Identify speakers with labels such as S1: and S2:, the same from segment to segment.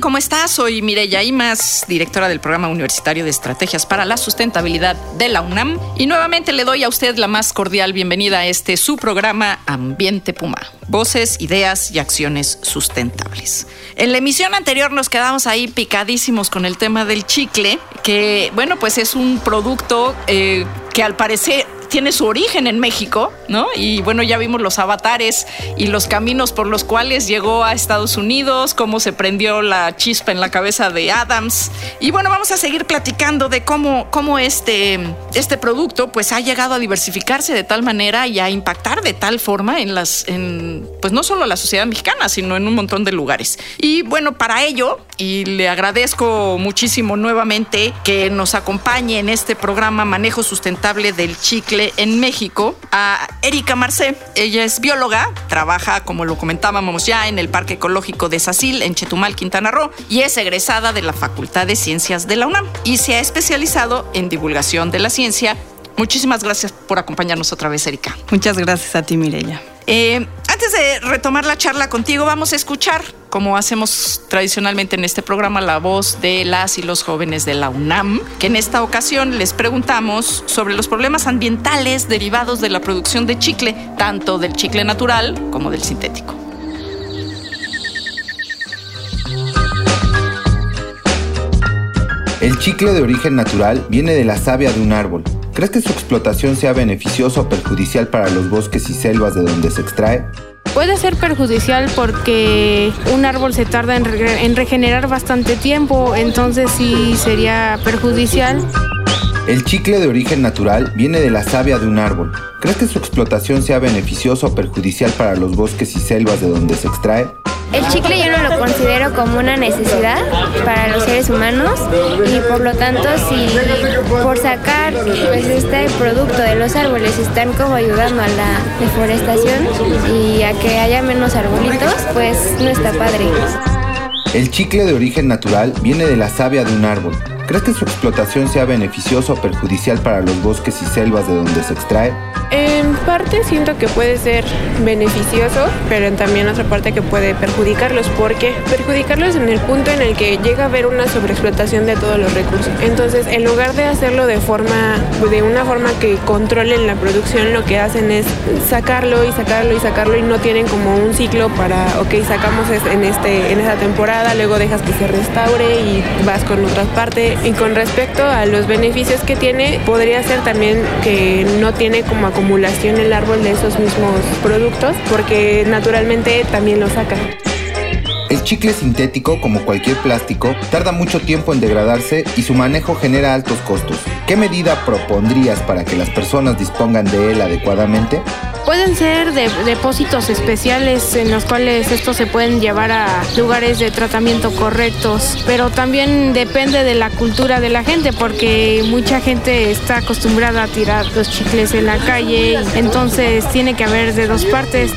S1: ¿Cómo estás? Soy Mireya Imas, directora del Programa Universitario de Estrategias para la Sustentabilidad de la UNAM. Y nuevamente le doy a usted la más cordial bienvenida a este su programa Ambiente Puma. Voces, ideas y acciones sustentables. En la emisión anterior nos quedamos ahí picadísimos con el tema del chicle, que bueno, pues es un producto eh, que al parecer tiene su origen en México, ¿no? Y bueno, ya vimos los avatares y los caminos por los cuales llegó a Estados Unidos, cómo se prendió la chispa en la cabeza de Adams. Y bueno, vamos a seguir platicando de cómo, cómo este, este producto pues ha llegado a diversificarse de tal manera y a impactar de tal forma en las, en, pues no solo la sociedad mexicana, sino en un montón de lugares. Y bueno, para ello, y le agradezco muchísimo nuevamente que nos acompañe en este programa Manejo Sustentable del Chicle en México a Erika Marcé. Ella es bióloga, trabaja, como lo comentábamos ya, en el Parque Ecológico de Sacil, en Chetumal, Quintana Roo, y es egresada de la Facultad de Ciencias de la UNAM y se ha especializado en divulgación de la ciencia. Muchísimas gracias por acompañarnos otra vez, Erika.
S2: Muchas gracias a ti, Mireya.
S1: Eh, antes de retomar la charla contigo, vamos a escuchar, como hacemos tradicionalmente en este programa, la voz de las y los jóvenes de la UNAM, que en esta ocasión les preguntamos sobre los problemas ambientales derivados de la producción de chicle, tanto del chicle natural como del sintético.
S3: El chicle de origen natural viene de la savia de un árbol. ¿Crees que su explotación sea beneficiosa o perjudicial para los bosques y selvas de donde se extrae?
S4: Puede ser perjudicial porque un árbol se tarda en, re en regenerar bastante tiempo, entonces sí sería perjudicial.
S3: El chicle de origen natural viene de la savia de un árbol. ¿Crees que su explotación sea beneficiosa o perjudicial para los bosques y selvas de donde se extrae?
S5: El chicle yo no lo considero como una necesidad para los seres humanos y por lo tanto si por sacar pues este producto de los árboles están como ayudando a la deforestación y a que haya menos arbolitos, pues no está padre.
S3: El chicle de origen natural viene de la savia de un árbol. ¿Crees que su explotación sea beneficiosa o perjudicial para los bosques y selvas de donde se extrae?
S4: En parte siento que puede ser beneficioso, pero también otra parte que puede perjudicarlos, porque perjudicarlos en el punto en el que llega a haber una sobreexplotación de todos los recursos. Entonces, en lugar de hacerlo de forma, de una forma que controlen la producción, lo que hacen es sacarlo y sacarlo y sacarlo y no tienen como un ciclo para, ok, sacamos en este, en esta temporada, luego dejas que se restaure y vas con otras partes. Y con respecto a los beneficios que tiene, podría ser también que no tiene como acumulación el árbol de esos mismos productos, porque naturalmente también lo saca.
S3: Chicle sintético, como cualquier plástico, tarda mucho tiempo en degradarse y su manejo genera altos costos. ¿Qué medida propondrías para que las personas dispongan de él adecuadamente?
S4: Pueden ser de, depósitos especiales en los cuales estos se pueden llevar a lugares de tratamiento correctos, pero también depende de la cultura de la gente porque mucha gente está acostumbrada a tirar los chicles en la calle, entonces tiene que haber de dos partes.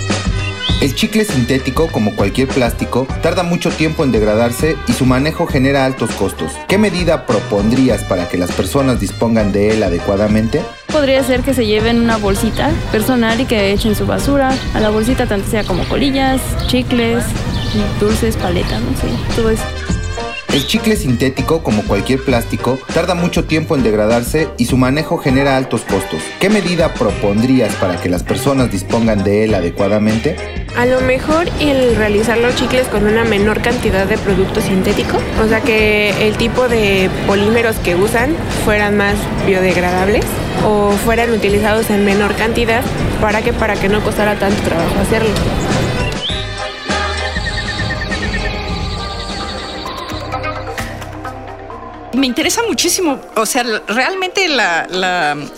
S3: El chicle sintético, como cualquier plástico, tarda mucho tiempo en degradarse y su manejo genera altos costos. ¿Qué medida propondrías para que las personas dispongan de él adecuadamente?
S6: Podría ser que se lleven una bolsita personal y que echen su basura. A la bolsita tanto sea como colillas, chicles, dulces, paletas, no sé, todo eso.
S3: El chicle sintético, como cualquier plástico, tarda mucho tiempo en degradarse y su manejo genera altos costos. ¿Qué medida propondrías para que las personas dispongan de él adecuadamente?
S4: A lo mejor el realizar los chicles con una menor cantidad de producto sintético, o sea que el tipo de polímeros que usan fueran más biodegradables o fueran utilizados en menor cantidad para que para que no costara tanto trabajo hacerlo.
S1: Me interesa muchísimo, o sea, realmente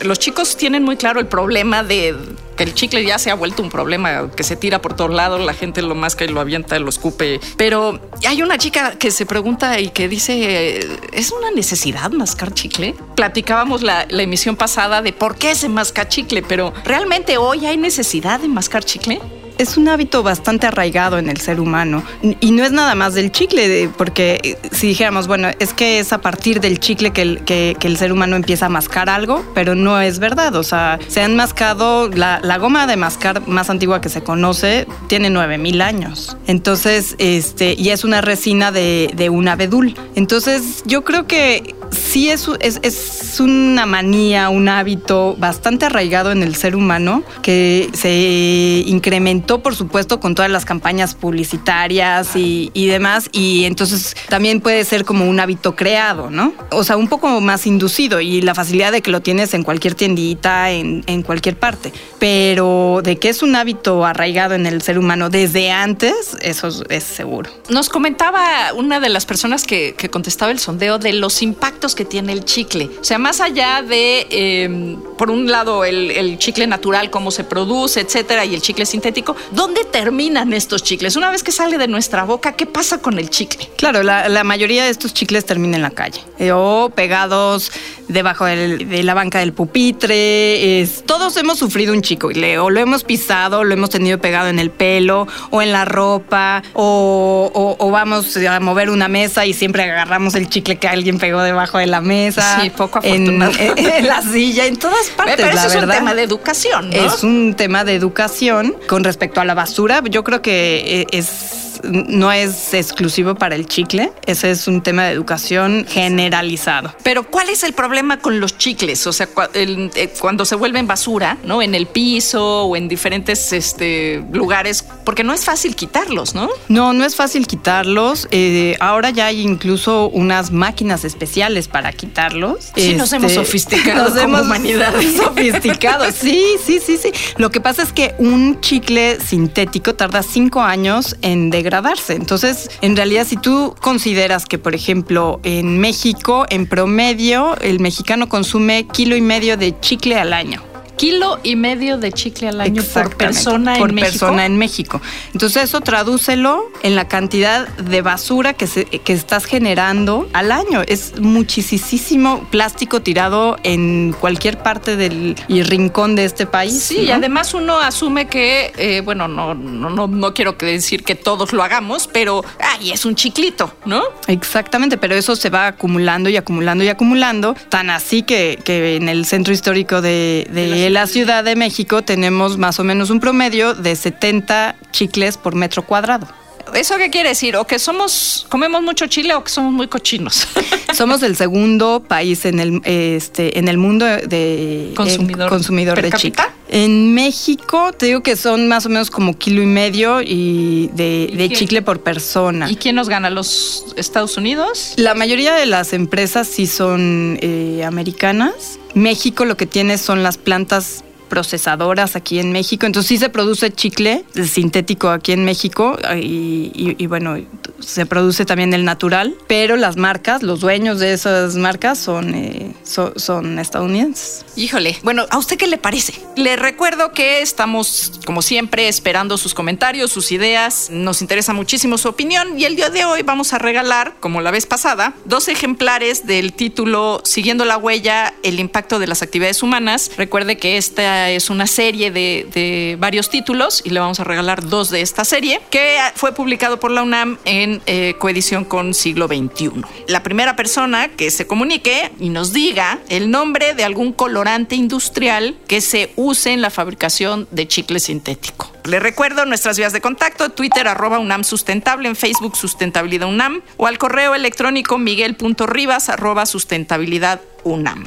S1: los chicos tienen muy claro el problema de que el chicle ya se ha vuelto un problema que se tira por todos lados, la gente lo masca y lo avienta, lo escupe. Pero hay una chica que se pregunta y que dice, ¿es una necesidad mascar chicle? Platicábamos la, la emisión pasada de por qué se masca chicle, pero ¿realmente hoy hay necesidad de mascar chicle?
S2: Es un hábito bastante arraigado en el ser humano. Y no es nada más del chicle, porque eh, si dijéramos, bueno, es que es a partir del chicle que el, que, el ser humano empieza a mascar algo, pero no es verdad. O sea, se han mascado, la, goma de mascar más antigua que se conoce tiene 9000 años. Entonces, este, y es una resina de, de un abedul. Entonces, yo creo que sí es, es, es, una manía, un hábito bastante arraigado en el ser humano que se incrementó, por supuesto, con todas las campañas publicitarias y, y, demás. Y entonces también puede ser como un hábito creado, ¿no? O sea, un poco más inducido y la facilidad de que lo tienes en cualquier tiendita, en, en cualquier parte. Pero de que es un hábito arraigado en el ser humano desde antes, eso es seguro.
S1: Nos comentaba una de las personas que, que contestaba el sondeo de los impactos que tiene el chicle. O sea, más allá de, em, por un lado, el, chicle natural, cómo se produce, etcétera, y el chicle sintético, ¿dónde terminan estos chicles? Una vez que sale de nuestra boca, ¿qué pasa con el chicle?
S2: Claro, la, mayoría de estos chicles terminan en la calle eh, o pegados debajo de la banca del pupitre. Es, todos hemos sufrido un chicle, o lo hemos pisado, lo hemos tenido pegado en el pelo o en la ropa, o, o vamos a mover una mesa y siempre agarramos el chicle que alguien pegó debajo de la mesa.
S1: Sí, poco.
S2: En, la silla, en todas partes.
S1: Pero
S2: eso
S1: es un tema de educación, ¿no?
S2: Es un tema de educación. Con respecto a la basura, yo creo que eh, es no es exclusivo para el chicle, ese es un tema de educación generalizado.
S1: Pero ¿cuál es el problema con los chicles? O sea, eh, cuando se vuelven basura, ¿no? En el piso o en diferentes este, lugares, porque no es fácil quitarlos, ¿no?
S2: No, no es fácil quitarlos. Eh, ahora ya hay incluso unas máquinas especiales para quitarlos.
S1: Sí, nos hemos este, sofisticado nos hemos humanidad.
S2: Sofisticado, sí, sí, sí, sí. Lo que pasa es que un chicle sintético tarda cinco años en degradar degradarse. Entonces, en realidad, si tú consideras que, por ejemplo, en México, en promedio, el mexicano consume kilo y medio de chicle al año
S1: kilo y medio de chicle al año por persona
S2: por
S1: en
S2: México. persona en México. Entonces eso tradúcelo en la cantidad de basura que, se, que estás generando al año. Es muchísimo plástico tirado en cualquier parte del y rincón de este país.
S1: Sí, y además uno asume que, eh, bueno, no, no, no, no quiero decir que todos lo hagamos, pero, ay, es un chiclito, ¿no?
S2: Exactamente, pero eso se va acumulando y acumulando y acumulando, tan así que, que en el centro histórico de, de en la Ciudad de México tenemos más o menos un promedio de 70 chicles por metro cuadrado.
S1: ¿Eso qué quiere decir? ¿O que somos, comemos mucho chile o que somos muy cochinos?
S2: Somos el segundo país en el, este, en el mundo de
S1: consumidor,
S2: consumidor de chile. En México te digo que son más o menos como kilo y medio y de, chicle por persona.
S1: ¿Y quién nos gana? ¿Los Estados Unidos?
S2: La mayoría de las empresas sí son eh, americanas México lo que tiene son las plantas procesadoras aquí en México. Entonces sí se produce chicle sintético aquí en México y, bueno, se produce también el natural, pero las marcas, los dueños de esas marcas son, eh, son estadounidenses.
S1: Híjole, bueno, ¿a usted qué le parece? Le recuerdo que estamos, como siempre, esperando sus comentarios, sus ideas. Nos interesa muchísimo su opinión y el día de hoy vamos a regalar, como la vez pasada, dos ejemplares del título Siguiendo la huella, el impacto de las actividades humanas. Recuerde que esta es una serie de, varios títulos y le vamos a regalar dos de esta serie que fue publicado por la UNAM en eh, coedición con siglo XXI. La primera persona que se comunique y nos diga el nombre de algún colorante industrial que se use en la fabricación de chicle sintético. Le recuerdo nuestras vías de contacto, Twitter arroba UNAM Sustentable, en Facebook Sustentabilidad UNAM o al correo electrónico miguel.ribas arroba sustentabilidad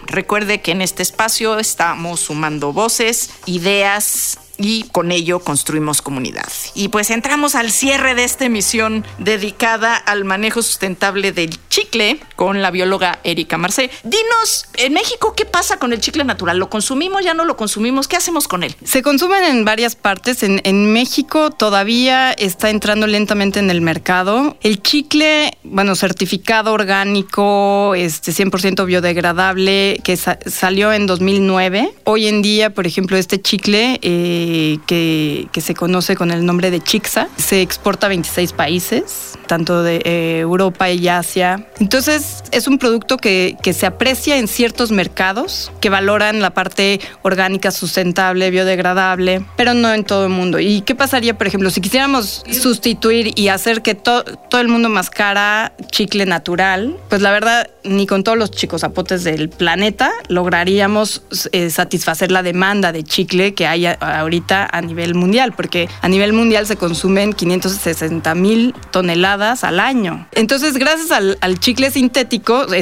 S1: Recuerde que en este espacio estamos sumando voces, ideas, y con ello construimos comunidad. Y pues entramos al cierre de esta emisión dedicada al manejo sustentable del chicle con la bióloga Erika Marcé. Dinos, en México, ¿qué pasa con el chicle natural? ¿Lo consumimos? ¿Ya no lo consumimos? ¿Qué hacemos con él?
S2: Se consumen en varias partes. En, México todavía está entrando lentamente en el mercado. El chicle, bueno, certificado orgánico, este 100% biodegradable, que sa- salió en 2009. Hoy en día, por ejemplo, este chicle eh, que, que se conoce con el nombre de Chixa, se exporta a 26 países, tanto de eh, Europa y Asia. Entonces, es un producto que, que se aprecia en ciertos mercados que valoran la parte orgánica, sustentable, biodegradable, pero no en todo el mundo. ¿Y qué pasaría, por ejemplo, si quisiéramos sustituir y hacer que to- todo el mundo mascara chicle natural? Pues la verdad, ni con todos los chicos zapotes del planeta lograríamos eh, satisfacer la demanda de chicle que hay a- ahorita a nivel mundial, porque a nivel mundial se consumen 560 mil toneladas al año. Entonces, gracias al, al chicle sintético,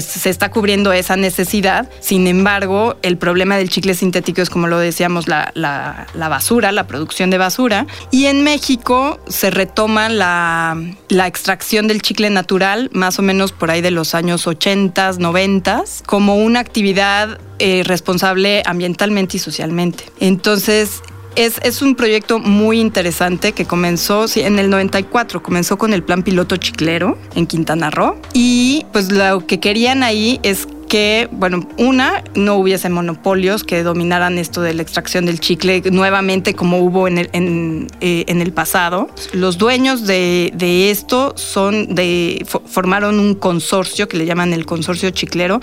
S2: se está cubriendo esa necesidad. Sin embargo, el problema del chicle sintético es, como lo decíamos, la, basura, la producción de basura. Y en México se retoma la, la extracción del chicle natural, más o menos por ahí de los años 80, 90, como una actividad eh, responsable ambientalmente y socialmente. Entonces, es, es un proyecto muy interesante que comenzó en el 94, comenzó con el plan piloto chiclero en Quintana Roo y pues lo que querían ahí es que, bueno, una, no hubiese monopolios que dominaran esto de la extracción del chicle nuevamente como hubo en el, en, eh, el pasado. Los dueños de, de esto son de, fo- formaron un consorcio que le llaman el consorcio chiclero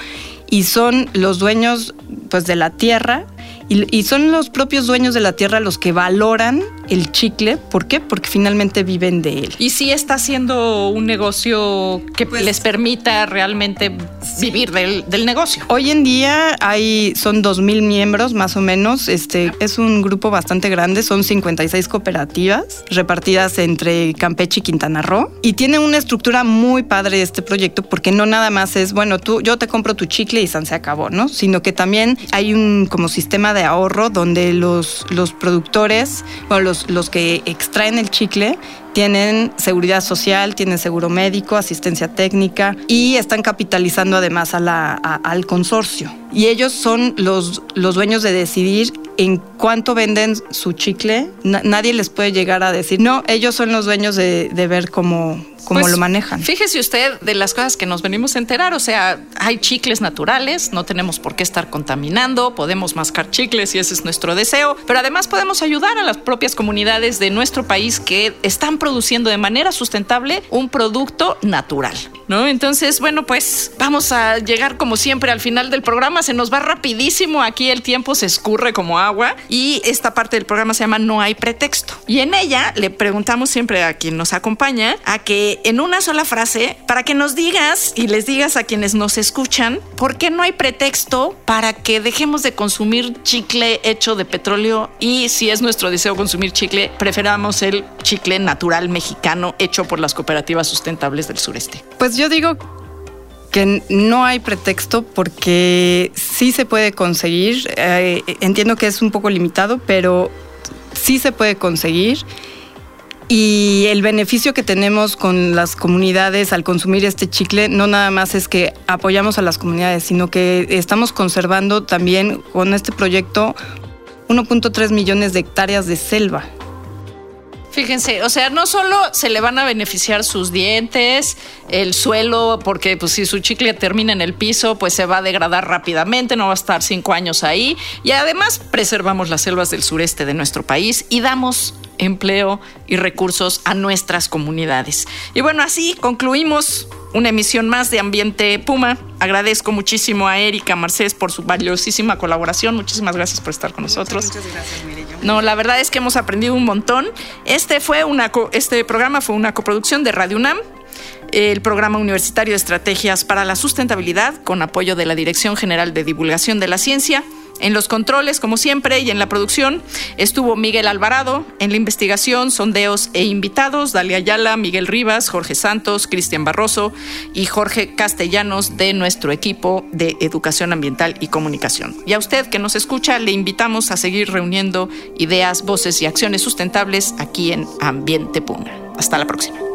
S2: y son los dueños pues de la tierra y, y son los propios dueños de la tierra los que valoran el chicle. ¿Por qué? Porque finalmente viven de él.
S1: Y sí está haciendo un negocio que les permita realmente vivir del, del negocio.
S2: Hoy en día hay, son 2.000 miembros más o menos. Este, es un grupo bastante grande, son 56 cooperativas repartidas entre Campeche y Quintana Roo. Y tiene una estructura muy padre este proyecto porque no nada más es, bueno, tú, yo te compro tu chicle y san se acabó, ¿no? Sino que también hay un como sistema de ahorro donde los, los productores, bueno, los, los que extraen el chicle tienen seguridad social, tienen seguro médico, asistencia técnica y están capitalizando además a la, a- al consorcio. Y ellos son los, los dueños de decidir en cuánto venden su chicle. Na- nadie les puede llegar a decir, no, ellos son los dueños de, de ver cómo, cómo
S1: Pues,
S2: lo manejan.
S1: Fíjese usted de las cosas que nos venimos a enterar, o sea, hay chicles naturales, no tenemos por qué estar contaminando, podemos mascar chicles si ese es nuestro deseo, pero además podemos ayudar a las propias comunidades de nuestro país que están produciendo de manera sustentable un producto natural, ¿no? Entonces, bueno, pues vamos a llegar como siempre al final del programa, se nos va rapidísimo, aquí el tiempo se escurre como agua y esta parte del programa se llama No hay pretexto. Y en ella le preguntamos siempre a quien nos acompaña a que en una sola frase, para que nos digas y les digas a quienes nos escuchan, ¿por qué no hay pretexto para que dejemos de consumir chicle hecho de petróleo y si es nuestro deseo consumir chicle, preferamos el chicle natural mexicano hecho por las cooperativas sustentables del sureste?
S2: Pues yo digo que no hay pretexto porque sí se puede conseguir. Eh, entiendo que es un poco limitado, pero sí se puede conseguir. Y el beneficio que tenemos con las comunidades al consumir este chicle no nada más es que apoyamos a las comunidades, sino que estamos conservando también con este proyecto 1.3 millones de hectáreas de selva.
S1: Fíjense, o sea, no solo se le van a beneficiar sus dientes, el suelo, porque pues si su chicle termina en el piso, pues se va a degradar rápidamente, no va a estar cinco años ahí. Y además preservamos las selvas del sureste de nuestro país y damos empleo y recursos a nuestras comunidades. Y bueno, así concluimos una emisión más de Ambiente Puma. Agradezco muchísimo a Erika Marcés por su valiosísima colaboración. Muchísimas gracias por estar con nosotros. No, la verdad es que hemos aprendido un montón. Este fue una este programa fue una coproducción de Radio UNAM, el programa universitario de estrategias para la sustentabilidad con apoyo de la Dirección General de Divulgación de la Ciencia. En los controles, como siempre, y en la producción estuvo Miguel Alvarado, en la investigación, sondeos e invitados, Dalia Ayala, Miguel Rivas, Jorge Santos, Cristian Barroso y Jorge Castellanos de nuestro equipo de Educación Ambiental y Comunicación. Y a usted que nos escucha, le invitamos a seguir reuniendo ideas, voces y acciones sustentables aquí en Ambiente Puma. Hasta la próxima.